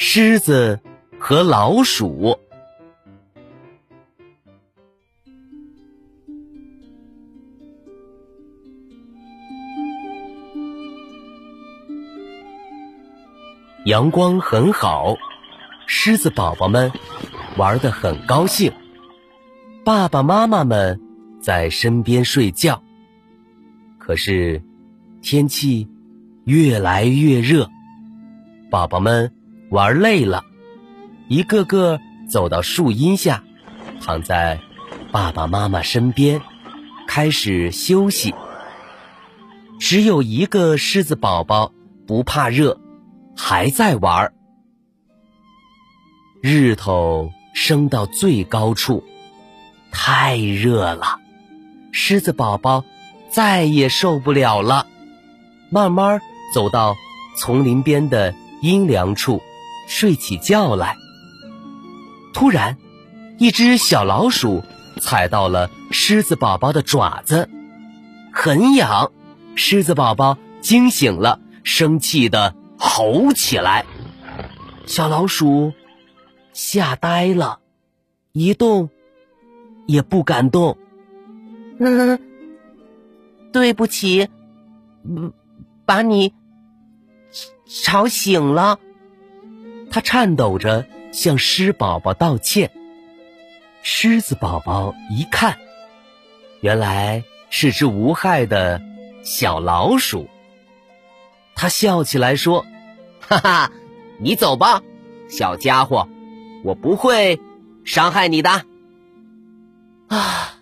狮子和老鼠。阳光很好，狮子宝宝们玩得很高兴。爸爸妈妈们在身边睡觉。可是天气越来越热，宝宝们。玩累了，一个个走到树荫下，躺在爸爸妈妈身边，开始休息。只有一个狮子宝宝不怕热，还在玩。日头升到最高处，太热了，狮子宝宝再也受不了了，慢慢走到丛林边的阴凉处。睡起觉来，突然，一只小老鼠踩到了狮子宝宝的爪子，很痒。狮子宝宝惊醒了，生气的吼起来。小老鼠吓呆了，一动也不敢动。嗯，对不起，嗯把你吵醒了。他颤抖着向狮宝宝道歉。狮子宝宝一看，原来是只无害的小老鼠。他笑起来说：“哈哈，你走吧，小家伙，我不会伤害你的。”啊，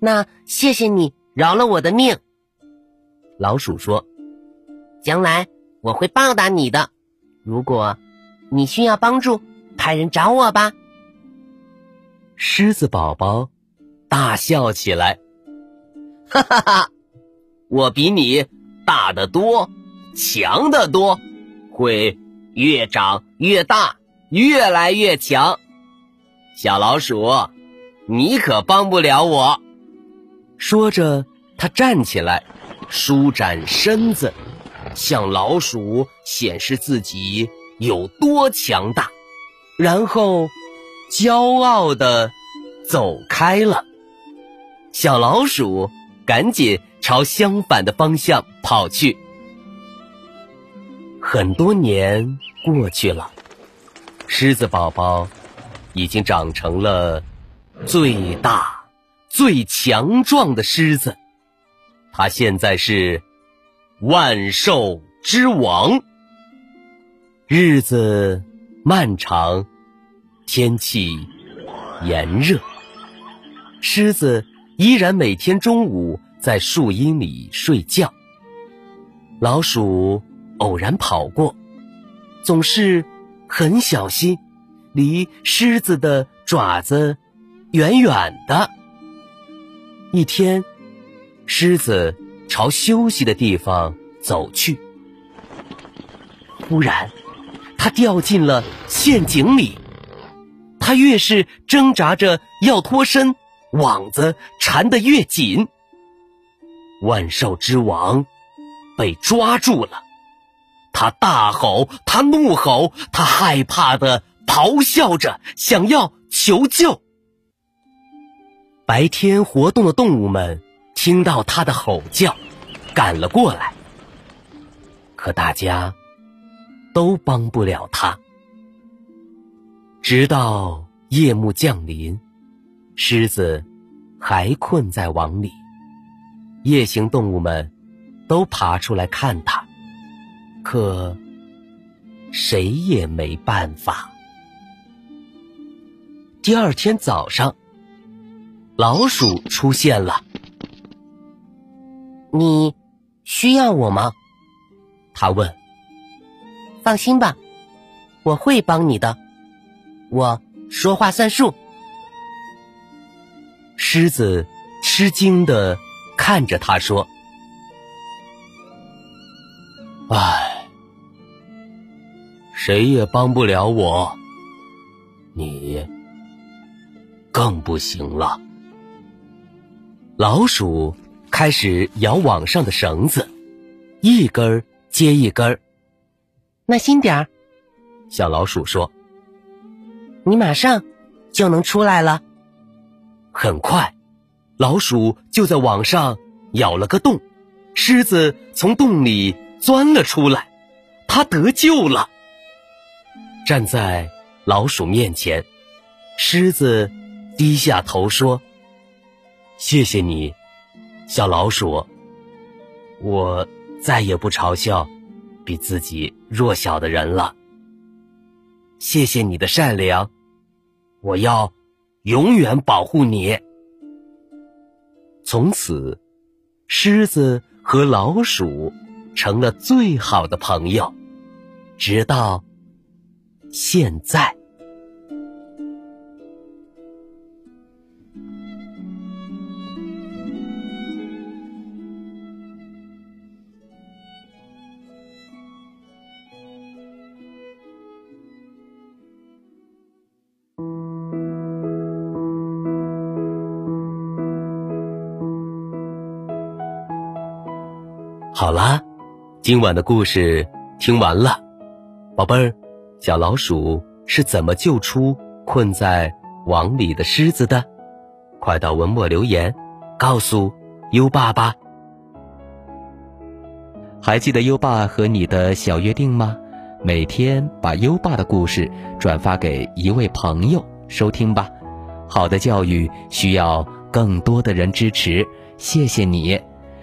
那谢谢你饶了我的命。老鼠说：“将来我会报答你的。如果……”你需要帮助，派人找我吧。狮子宝宝大笑起来，哈哈哈！我比你大得多，强得多，会越长越大，越来越强。小老鼠，你可帮不了我。说着，他站起来，舒展身子，向老鼠显示自己。有多强大，然后骄傲的走开了。小老鼠赶紧朝相反的方向跑去。很多年过去了，狮子宝宝已经长成了最大、最强壮的狮子，它现在是万兽之王。日子漫长，天气炎热，狮子依然每天中午在树荫里睡觉。老鼠偶然跑过，总是很小心，离狮子的爪子远远的。一天，狮子朝休息的地方走去，忽然。他掉进了陷阱里，他越是挣扎着要脱身，网子缠得越紧。万兽之王被抓住了，他大吼，他怒吼，他害怕的咆哮着，想要求救。白天活动的动物们听到他的吼叫，赶了过来，可大家。都帮不了他。直到夜幕降临，狮子还困在网里，夜行动物们都爬出来看他，可谁也没办法。第二天早上，老鼠出现了。你需要我吗？他问。放心吧，我会帮你的，我说话算数。狮子吃惊的看着他说：“唉，谁也帮不了我，你更不行了。”老鼠开始摇网上的绳子，一根接一根儿。耐心点儿，小老鼠说：“你马上就能出来了。”很快，老鼠就在网上咬了个洞，狮子从洞里钻了出来，它得救了。站在老鼠面前，狮子低下头说：“谢谢你，小老鼠，我再也不嘲笑比自己弱小的人了。谢谢你的善良，我要。”永远保护你。从此，狮子和老鼠成了最好的朋友，直到现在。好啦，今晚的故事听完了，宝贝儿，小老鼠是怎么救出困在网里的狮子的？快到文末留言，告诉优爸吧。还记得优爸和你的小约定吗？每天把优爸的故事转发给一位朋友收听吧。好的教育需要更多的人支持，谢谢你。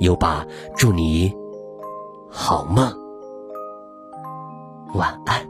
优爸，祝你好梦，晚安。《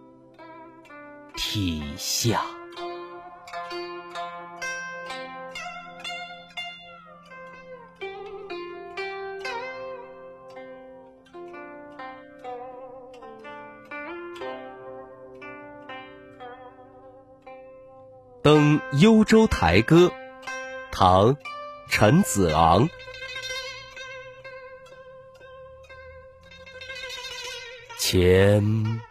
涕下，《登幽州台歌》，唐·陈子昂。前。